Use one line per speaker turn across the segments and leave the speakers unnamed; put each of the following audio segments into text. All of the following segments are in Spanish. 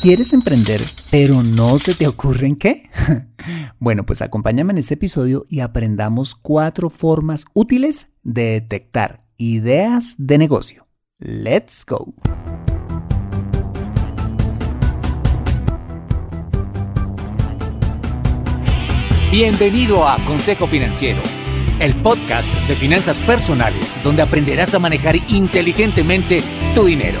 ¿Quieres emprender, pero no se te ocurre en qué? bueno, pues acompáñame en este episodio y aprendamos cuatro formas útiles de detectar ideas de negocio. ¡Let's go!
Bienvenido a Consejo Financiero, el podcast de finanzas personales donde aprenderás a manejar inteligentemente tu dinero,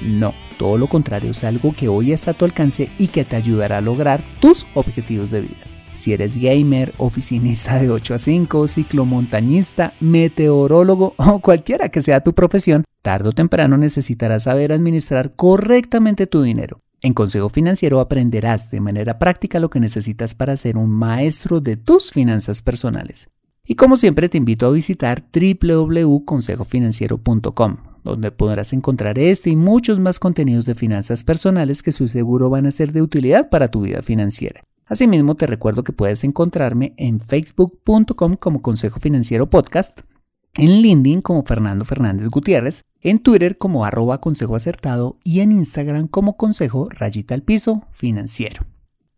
No, todo lo contrario, es algo que hoy está a tu alcance y que te ayudará a lograr tus objetivos de vida. Si eres gamer, oficinista de 8 a 5, ciclomontañista, meteorólogo o cualquiera que sea tu profesión, tarde o temprano necesitarás saber administrar correctamente tu dinero. En Consejo Financiero aprenderás de manera práctica lo que necesitas para ser un maestro de tus finanzas personales. Y como siempre te invito a visitar www.consejofinanciero.com donde podrás encontrar este y muchos más contenidos de finanzas personales que estoy seguro van a ser de utilidad para tu vida financiera. Asimismo, te recuerdo que puedes encontrarme en facebook.com como Consejo Financiero Podcast, en LinkedIn como Fernando Fernández Gutiérrez, en Twitter como arroba consejo acertado y en Instagram como consejo rayita al piso financiero.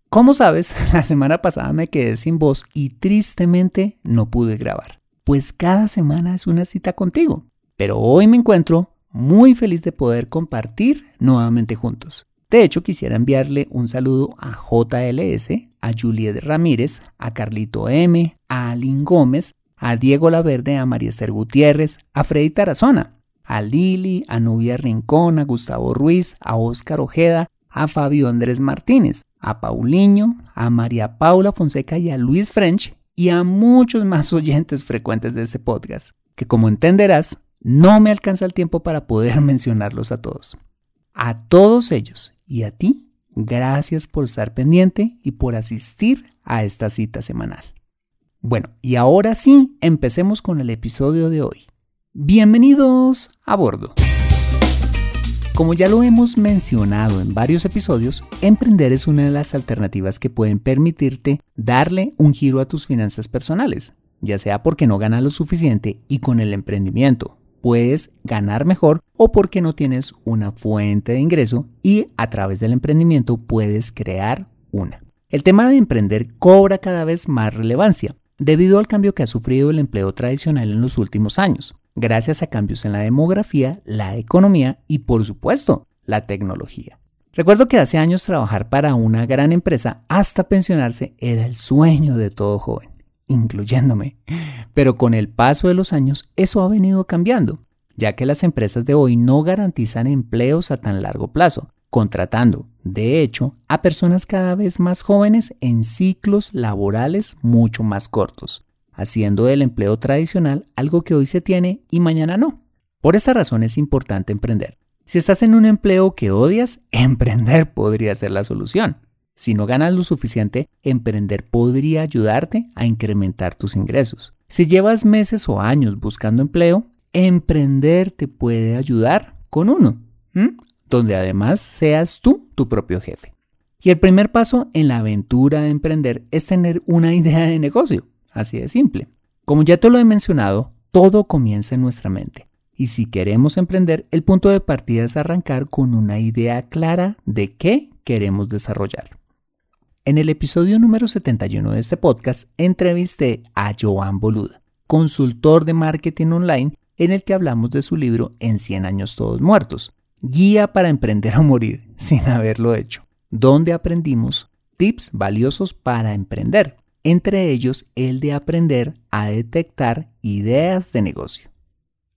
Como sabes, la semana pasada me quedé sin voz y tristemente no pude grabar, pues cada semana es una cita contigo. Pero hoy me encuentro muy feliz de poder compartir nuevamente juntos. De hecho, quisiera enviarle un saludo a JLS, a Juliet Ramírez, a Carlito M, a Alin Gómez, a Diego Laverde, a María Esther Gutiérrez, a Freddy Tarazona, a Lili, a Nubia Rincón, a Gustavo Ruiz, a Óscar Ojeda, a Fabio Andrés Martínez, a Paulinho, a María Paula Fonseca y a Luis French y a muchos más oyentes frecuentes de este podcast, que como entenderás no me alcanza el tiempo para poder mencionarlos a todos. A todos ellos y a ti, gracias por estar pendiente y por asistir a esta cita semanal. Bueno, y ahora sí, empecemos con el episodio de hoy. Bienvenidos a bordo. Como ya lo hemos mencionado en varios episodios, emprender es una de las alternativas que pueden permitirte darle un giro a tus finanzas personales, ya sea porque no ganas lo suficiente y con el emprendimiento puedes ganar mejor o porque no tienes una fuente de ingreso y a través del emprendimiento puedes crear una. El tema de emprender cobra cada vez más relevancia debido al cambio que ha sufrido el empleo tradicional en los últimos años, gracias a cambios en la demografía, la economía y por supuesto la tecnología. Recuerdo que hace años trabajar para una gran empresa hasta pensionarse era el sueño de todo joven incluyéndome. Pero con el paso de los años eso ha venido cambiando, ya que las empresas de hoy no garantizan empleos a tan largo plazo, contratando, de hecho, a personas cada vez más jóvenes en ciclos laborales mucho más cortos, haciendo del empleo tradicional algo que hoy se tiene y mañana no. Por esa razón es importante emprender. Si estás en un empleo que odias, emprender podría ser la solución. Si no ganas lo suficiente, emprender podría ayudarte a incrementar tus ingresos. Si llevas meses o años buscando empleo, emprender te puede ayudar con uno, donde además seas tú tu propio jefe. Y el primer paso en la aventura de emprender es tener una idea de negocio, así de simple. Como ya te lo he mencionado, todo comienza en nuestra mente. Y si queremos emprender, el punto de partida es arrancar con una idea clara de qué queremos desarrollar. En el episodio número 71 de este podcast entrevisté a Joan Boluda, consultor de marketing online, en el que hablamos de su libro En 100 años todos muertos, guía para emprender o morir sin haberlo hecho, donde aprendimos tips valiosos para emprender. entre ellos el de aprender a detectar ideas de negocio.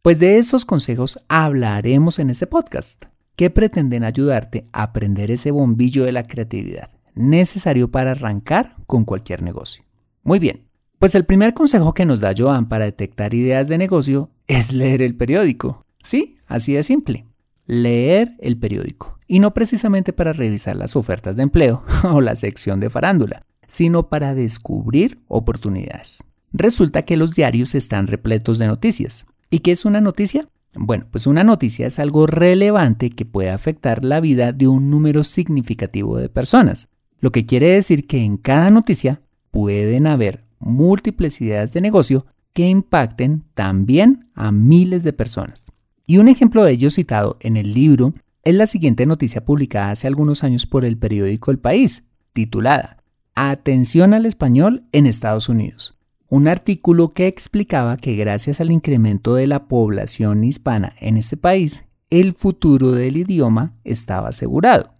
Pues de esos consejos hablaremos en este podcast, que pretenden ayudarte a aprender ese bombillo de la creatividad necesario para arrancar con cualquier negocio. Muy bien, pues el primer consejo que nos da Joan para detectar ideas de negocio es leer el periódico. Sí, así de simple. Leer el periódico. Y no precisamente para revisar las ofertas de empleo o la sección de farándula, sino para descubrir oportunidades. Resulta que los diarios están repletos de noticias. ¿Y qué es una noticia? Bueno, pues una noticia es algo relevante que puede afectar la vida de un número significativo de personas, lo que quiere decir que en cada noticia pueden haber múltiples ideas de negocio que impacten también a miles de personas. Y un ejemplo de ello citado en el libro es la siguiente noticia publicada hace algunos años por el periódico El País, titulada Atención al español en Estados Unidos. Un artículo que explicaba que gracias al incremento de la población hispana en este país, el futuro del idioma estaba asegurado.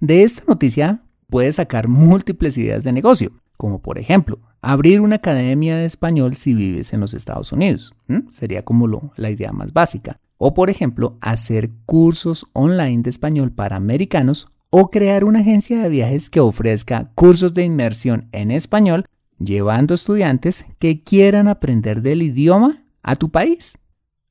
De esta noticia puedes sacar múltiples ideas de negocio, como por ejemplo, abrir una academia de español si vives en los Estados Unidos. Sería como la idea más básica. O por ejemplo, hacer cursos online de español para americanos o crear una agencia de viajes que ofrezca cursos de inmersión en español, llevando estudiantes que quieran aprender del idioma a tu país.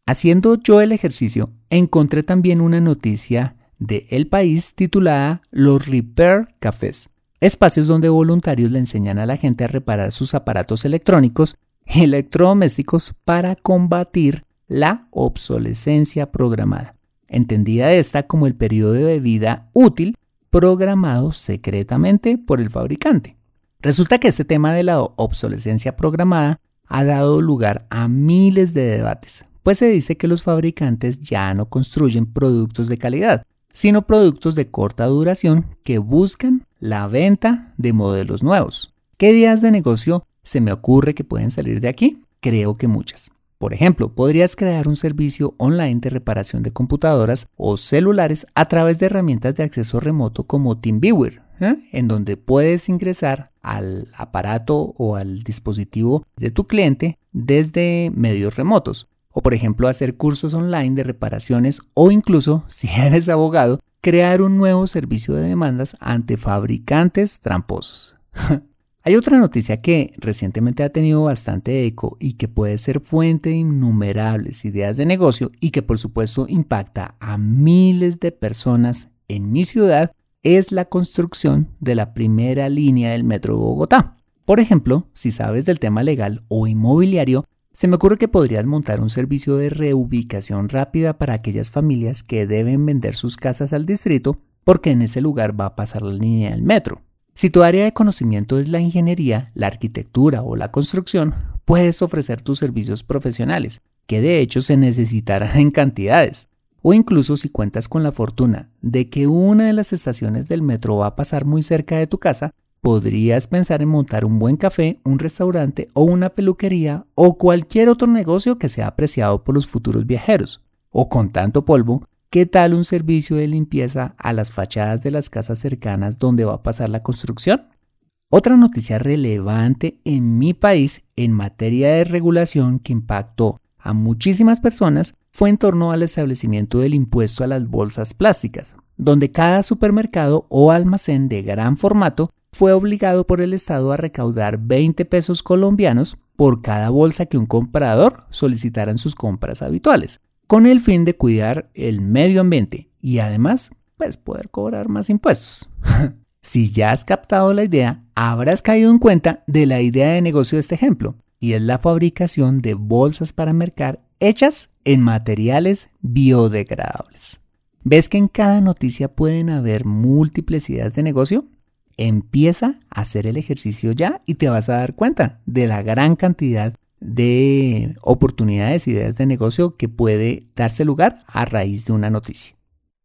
Haciendo yo el ejercicio, encontré también una noticia de El País titulada Los Repair Cafés, espacios donde voluntarios le enseñan a la gente a reparar sus aparatos electrónicos y electrodomésticos para combatir la obsolescencia programada, entendida esta como el periodo de vida útil programado secretamente por el fabricante. Resulta que este tema de la obsolescencia programada ha dado lugar a miles de debates, pues se dice que los fabricantes ya no construyen productos de calidad, sino productos de corta duración que buscan la venta de modelos nuevos. ¿Qué ideas de negocio se me ocurre que pueden salir de aquí? Creo que muchas. Por ejemplo, podrías crear un servicio online de reparación de computadoras o celulares a través de herramientas de acceso remoto como TeamViewer, ¿eh? en donde puedes ingresar al aparato o al dispositivo de tu cliente desde medios remotos o por ejemplo hacer cursos online de reparaciones o incluso, si eres abogado, crear un nuevo servicio de demandas ante fabricantes tramposos. Hay otra noticia que recientemente ha tenido bastante eco y que puede ser fuente de innumerables ideas de negocio y que por supuesto impacta a miles de personas en mi ciudad es la construcción de la primera línea del Metro de Bogotá. Por ejemplo, si sabes del tema legal o inmobiliario, se me ocurre que podrías montar un servicio de reubicación rápida para aquellas familias que deben vender sus casas al distrito porque en ese lugar va a pasar la línea del metro. Si tu área de conocimiento es la ingeniería, la arquitectura o la construcción, puedes ofrecer tus servicios profesionales, que de hecho se necesitarán en cantidades. O incluso si cuentas con la fortuna de que una de las estaciones del metro va a pasar muy cerca de tu casa, podrías pensar en montar un buen café, un restaurante o una peluquería o cualquier otro negocio que sea apreciado por los futuros viajeros. O con tanto polvo, ¿qué tal un servicio de limpieza a las fachadas de las casas cercanas donde va a pasar la construcción? Otra noticia relevante en mi país en materia de regulación que impactó a muchísimas personas fue en torno al establecimiento del impuesto a las bolsas plásticas, donde cada supermercado o almacén de gran formato fue obligado por el Estado a recaudar 20 pesos colombianos por cada bolsa que un comprador solicitara en sus compras habituales, con el fin de cuidar el medio ambiente y además, pues poder cobrar más impuestos. si ya has captado la idea, habrás caído en cuenta de la idea de negocio de este ejemplo, y es la fabricación de bolsas para mercar hechas en materiales biodegradables. ¿Ves que en cada noticia pueden haber múltiples ideas de negocio? Empieza a hacer el ejercicio ya y te vas a dar cuenta de la gran cantidad de oportunidades, ideas de negocio que puede darse lugar a raíz de una noticia.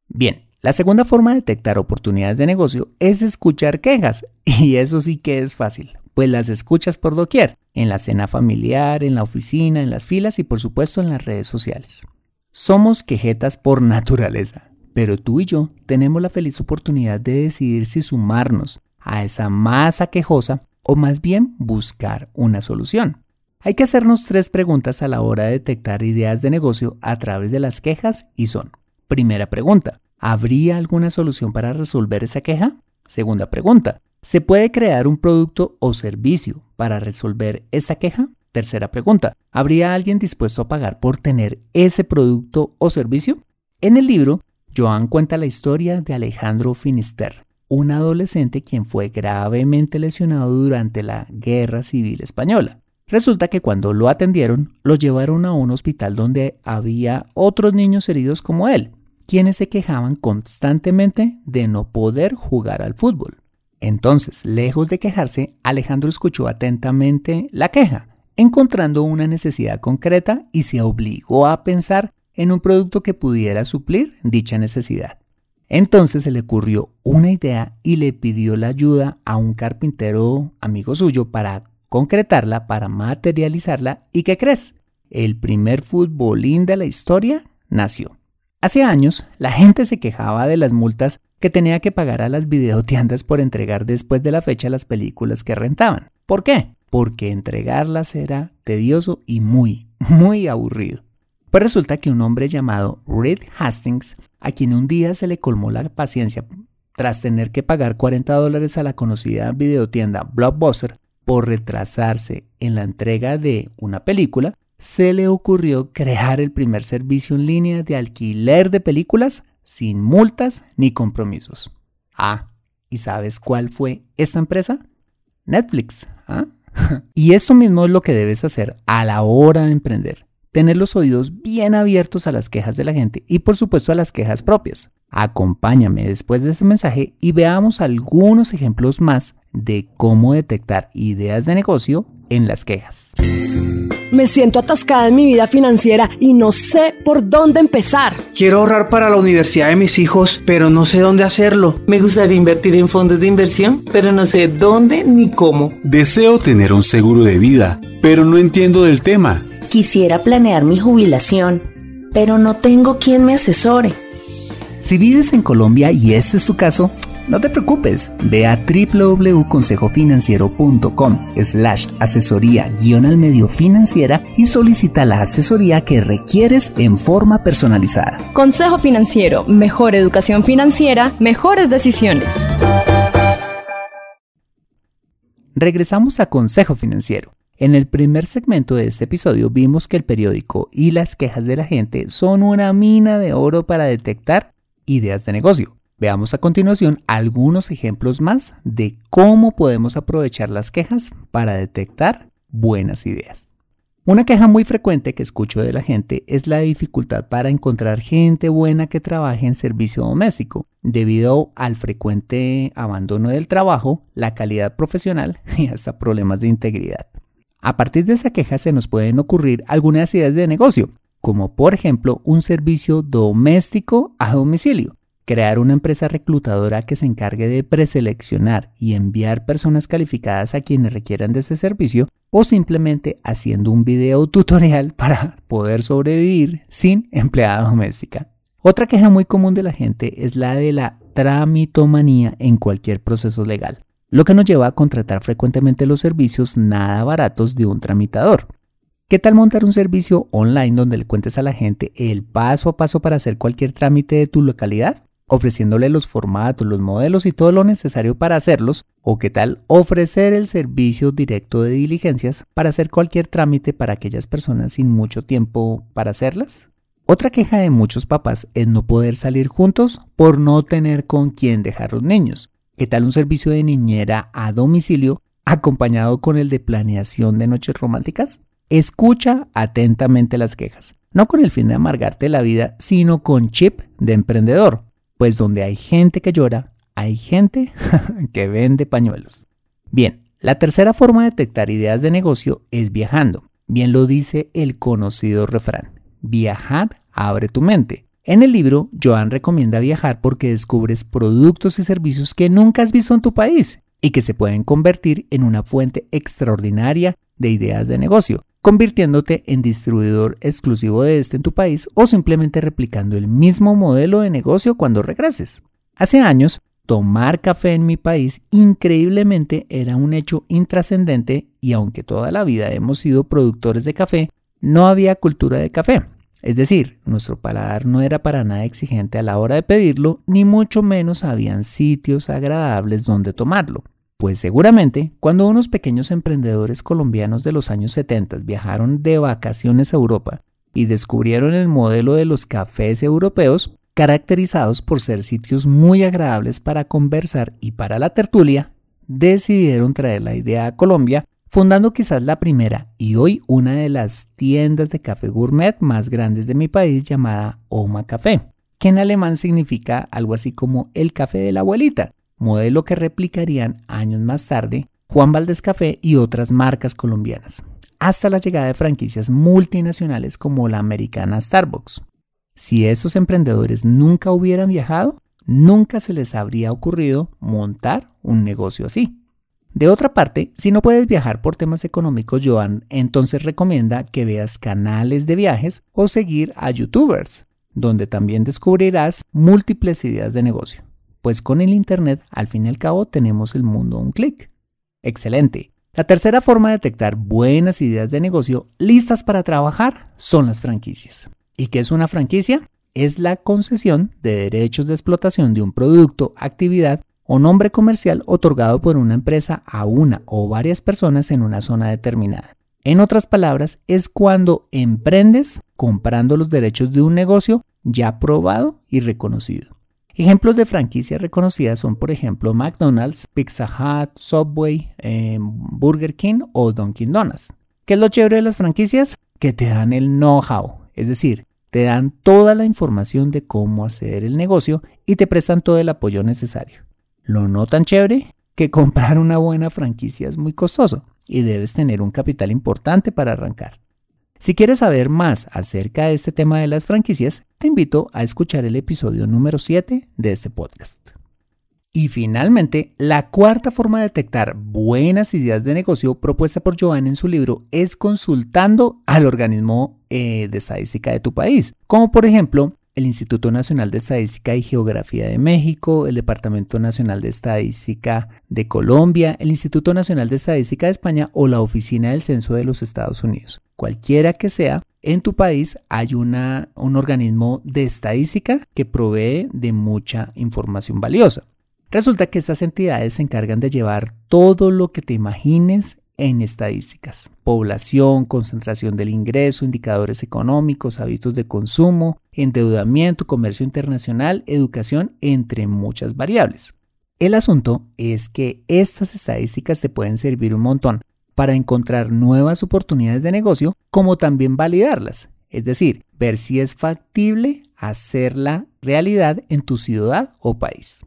Bien, la segunda forma de detectar oportunidades de negocio es escuchar quejas y eso sí que es fácil, pues las escuchas por doquier, en la cena familiar, en la oficina, en las filas y por supuesto en las redes sociales. Somos quejetas por naturaleza. Pero tú y yo tenemos la feliz oportunidad de decidir si sumarnos a esa masa quejosa o más bien buscar una solución. Hay que hacernos tres preguntas a la hora de detectar ideas de negocio a través de las quejas y son, primera pregunta, ¿habría alguna solución para resolver esa queja? Segunda pregunta, ¿se puede crear un producto o servicio para resolver esa queja? Tercera pregunta, ¿habría alguien dispuesto a pagar por tener ese producto o servicio? En el libro, Joan cuenta la historia de Alejandro Finister, un adolescente quien fue gravemente lesionado durante la Guerra Civil Española. Resulta que cuando lo atendieron, lo llevaron a un hospital donde había otros niños heridos como él, quienes se quejaban constantemente de no poder jugar al fútbol. Entonces, lejos de quejarse, Alejandro escuchó atentamente la queja, encontrando una necesidad concreta y se obligó a pensar en un producto que pudiera suplir dicha necesidad. Entonces se le ocurrió una idea y le pidió la ayuda a un carpintero amigo suyo para concretarla, para materializarla. ¿Y qué crees? El primer futbolín de la historia nació. Hace años, la gente se quejaba de las multas que tenía que pagar a las videotiendas por entregar después de la fecha las películas que rentaban. ¿Por qué? Porque entregarlas era tedioso y muy, muy aburrido. Pues resulta que un hombre llamado Reed Hastings, a quien un día se le colmó la paciencia tras tener que pagar 40 dólares a la conocida videotienda Blockbuster por retrasarse en la entrega de una película, se le ocurrió crear el primer servicio en línea de alquiler de películas sin multas ni compromisos. Ah, ¿y sabes cuál fue esta empresa? Netflix. ¿ah? y esto mismo es lo que debes hacer a la hora de emprender. Tener los oídos bien abiertos a las quejas de la gente y por supuesto a las quejas propias. Acompáñame después de este mensaje y veamos algunos ejemplos más de cómo detectar ideas de negocio en las quejas.
Me siento atascada en mi vida financiera y no sé por dónde empezar.
Quiero ahorrar para la universidad de mis hijos, pero no sé dónde hacerlo.
Me gustaría invertir en fondos de inversión, pero no sé dónde ni cómo.
Deseo tener un seguro de vida, pero no entiendo del tema.
Quisiera planear mi jubilación, pero no tengo quien me asesore.
Si vives en Colombia y este es tu caso, no te preocupes, ve a www.consejofinanciero.com slash asesoría guion al medio financiera y solicita la asesoría que requieres en forma personalizada.
Consejo Financiero, mejor educación financiera, mejores decisiones.
Regresamos a Consejo Financiero. En el primer segmento de este episodio vimos que el periódico y las quejas de la gente son una mina de oro para detectar ideas de negocio. Veamos a continuación algunos ejemplos más de cómo podemos aprovechar las quejas para detectar buenas ideas. Una queja muy frecuente que escucho de la gente es la dificultad para encontrar gente buena que trabaje en servicio doméstico, debido al frecuente abandono del trabajo, la calidad profesional y hasta problemas de integridad. A partir de esa queja se nos pueden ocurrir algunas ideas de negocio, como por ejemplo un servicio doméstico a domicilio, crear una empresa reclutadora que se encargue de preseleccionar y enviar personas calificadas a quienes requieran de ese servicio o simplemente haciendo un video tutorial para poder sobrevivir sin empleada doméstica. Otra queja muy común de la gente es la de la tramitomanía en cualquier proceso legal, lo que nos lleva a contratar frecuentemente los servicios nada baratos de un tramitador. ¿Qué tal montar un servicio online donde le cuentes a la gente el paso a paso para hacer cualquier trámite de tu localidad? ofreciéndole los formatos, los modelos y todo lo necesario para hacerlos, o qué tal ofrecer el servicio directo de diligencias para hacer cualquier trámite para aquellas personas sin mucho tiempo para hacerlas. Otra queja de muchos papás es no poder salir juntos por no tener con quién dejar los niños. ¿Qué tal un servicio de niñera a domicilio acompañado con el de planeación de noches románticas? Escucha atentamente las quejas, no con el fin de amargarte la vida, sino con chip de emprendedor pues donde hay gente que llora, hay gente que vende pañuelos. Bien, la tercera forma de detectar ideas de negocio es viajando. Bien lo dice el conocido refrán, viajar abre tu mente. En el libro, Joan recomienda viajar porque descubres productos y servicios que nunca has visto en tu país y que se pueden convertir en una fuente extraordinaria de ideas de negocio convirtiéndote en distribuidor exclusivo de este en tu país o simplemente replicando el mismo modelo de negocio cuando regreses. Hace años, tomar café en mi país increíblemente era un hecho intrascendente y aunque toda la vida hemos sido productores de café, no había cultura de café. Es decir, nuestro paladar no era para nada exigente a la hora de pedirlo, ni mucho menos habían sitios agradables donde tomarlo. Pues seguramente, cuando unos pequeños emprendedores colombianos de los años 70 viajaron de vacaciones a Europa y descubrieron el modelo de los cafés europeos, caracterizados por ser sitios muy agradables para conversar y para la tertulia, decidieron traer la idea a Colombia, fundando quizás la primera y hoy una de las tiendas de café gourmet más grandes de mi país llamada Oma Café, que en alemán significa algo así como el café de la abuelita, modelo que replicarían años más tarde Juan Valdés Café y otras marcas colombianas, hasta la llegada de franquicias multinacionales como la americana Starbucks. Si esos emprendedores nunca hubieran viajado, nunca se les habría ocurrido montar un negocio así. De otra parte, si no puedes viajar por temas económicos, Joan entonces recomienda que veas canales de viajes o seguir a youtubers, donde también descubrirás múltiples ideas de negocio. Pues con el Internet, al fin y al cabo, tenemos el mundo a un clic. Excelente. La tercera forma de detectar buenas ideas de negocio listas para trabajar son las franquicias. ¿Y qué es una franquicia? Es la concesión de derechos de explotación de un producto, actividad o nombre comercial otorgado por una empresa a una o varias personas en una zona determinada. En otras palabras, es cuando emprendes comprando los derechos de un negocio ya probado y reconocido. Ejemplos de franquicias reconocidas son, por ejemplo, McDonald's, Pizza Hut, Subway, eh, Burger King o Dunkin' Donuts. ¿Qué es lo chévere de las franquicias? Que te dan el know-how, es decir, te dan toda la información de cómo hacer el negocio y te prestan todo el apoyo necesario. Lo no tan chévere que comprar una buena franquicia es muy costoso y debes tener un capital importante para arrancar. Si quieres saber más acerca de este tema de las franquicias, te invito a escuchar el episodio número 7 de este podcast. Y finalmente, la cuarta forma de detectar buenas ideas de negocio propuesta por Joan en su libro es consultando al organismo eh, de estadística de tu país, como por ejemplo el Instituto Nacional de Estadística y Geografía de México, el Departamento Nacional de Estadística de Colombia, el Instituto Nacional de Estadística de España o la Oficina del Censo de los Estados Unidos. Cualquiera que sea, en tu país hay una, un organismo de estadística que provee de mucha información valiosa. Resulta que estas entidades se encargan de llevar todo lo que te imagines en estadísticas. Población, concentración del ingreso, indicadores económicos, hábitos de consumo, endeudamiento, comercio internacional, educación, entre muchas variables. El asunto es que estas estadísticas te pueden servir un montón para encontrar nuevas oportunidades de negocio, como también validarlas, es decir, ver si es factible hacerla realidad en tu ciudad o país.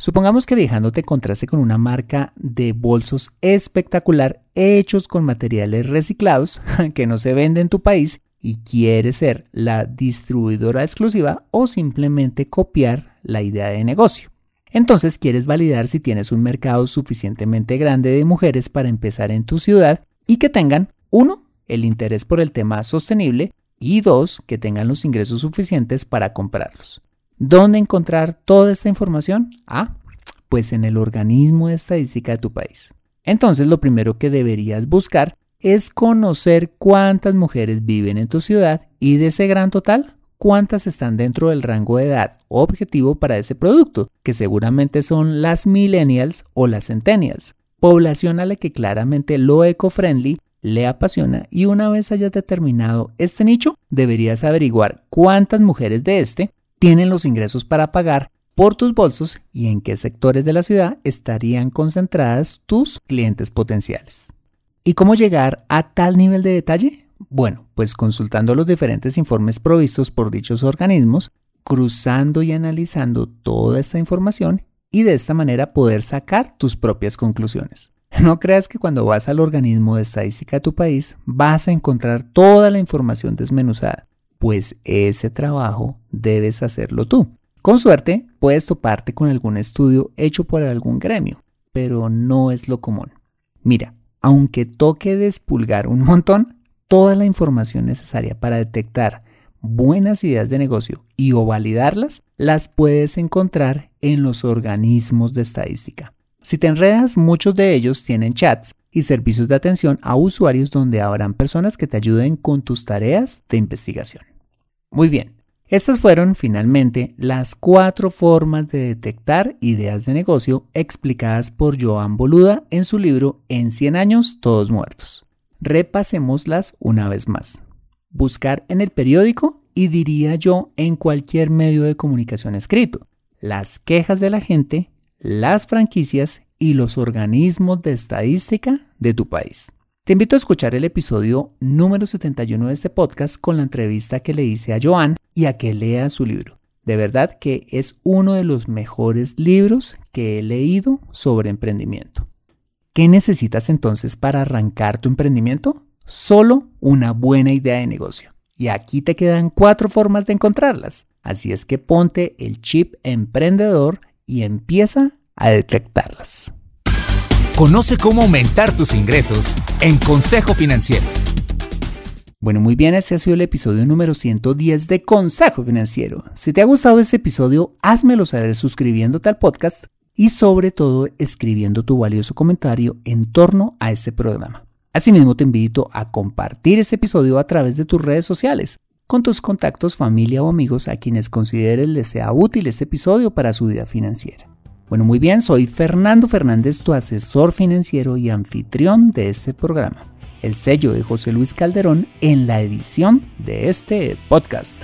Supongamos que viajando te encontraste con una marca de bolsos espectacular hechos con materiales reciclados que no se vende en tu país y quieres ser la distribuidora exclusiva o simplemente copiar la idea de negocio. Entonces quieres validar si tienes un mercado suficientemente grande de mujeres para empezar en tu ciudad y que tengan, uno, el interés por el tema sostenible y dos, que tengan los ingresos suficientes para comprarlos. ¿Dónde encontrar toda esta información? Ah, pues en el organismo de estadística de tu país. Entonces lo primero que deberías buscar es conocer cuántas mujeres viven en tu ciudad y de ese gran total, cuántas están dentro del rango de edad objetivo para ese producto, que seguramente son las millennials o las centennials, población a la que claramente lo eco-friendly le apasiona y una vez hayas determinado este nicho, deberías averiguar cuántas mujeres de este tienen los ingresos para pagar por tus bolsos y en qué sectores de la ciudad estarían concentradas tus clientes potenciales. ¿Y cómo llegar a tal nivel de detalle? Bueno, pues consultando los diferentes informes provistos por dichos organismos, cruzando y analizando toda esta información y de esta manera poder sacar tus propias conclusiones. No creas que cuando vas al organismo de estadística de tu país vas a encontrar toda la información desmenuzada pues ese trabajo debes hacerlo tú. Con suerte, puedes toparte con algún estudio hecho por algún gremio, pero no es lo común. Mira, aunque toque despulgar un montón, toda la información necesaria para detectar buenas ideas de negocio y o validarlas, las puedes encontrar en los organismos de estadística. Si te enredas, muchos de ellos tienen chats y servicios de atención a usuarios donde habrán personas que te ayuden con tus tareas de investigación. Muy bien, estas fueron finalmente las cuatro formas de detectar ideas de negocio explicadas por Joan Boluda en su libro En 100 años, todos muertos. Repasémoslas una vez más. Buscar en el periódico y diría yo en cualquier medio de comunicación escrito. Las quejas de la gente, las franquicias y los organismos de estadística de tu país. Te invito a escuchar el episodio número 71 de este podcast con la entrevista que le hice a Joan y a que lea su libro. De verdad que es uno de los mejores libros que he leído sobre emprendimiento. ¿Qué necesitas entonces para arrancar tu emprendimiento? Solo una buena idea de negocio. Y aquí te quedan cuatro formas de encontrarlas. Así es que ponte el chip emprendedor y empieza a detectarlas.
Conoce cómo aumentar tus ingresos en Consejo Financiero.
Bueno, muy bien, este ha sido el episodio número 110 de Consejo Financiero. Si te ha gustado este episodio, házmelo saber suscribiéndote al podcast y sobre todo escribiendo tu valioso comentario en torno a este programa. Asimismo, te invito a compartir este episodio a través de tus redes sociales con tus contactos, familia o amigos a quienes consideres les sea útil este episodio para su vida financiera. Bueno, muy bien, soy Fernando Fernández, tu asesor financiero y anfitrión de este programa. El sello de José Luis Calderón en la edición de este podcast.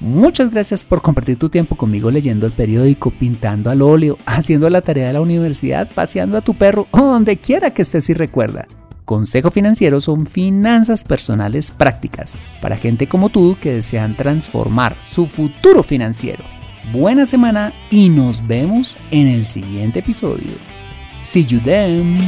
Muchas gracias por compartir tu tiempo conmigo leyendo el periódico, pintando al óleo, haciendo la tarea de la universidad, paseando a tu perro o donde quiera que estés y recuerda. Consejo Financiero son finanzas personales prácticas para gente como tú que desean transformar su futuro financiero buena semana y nos vemos en el siguiente episodio. See you then.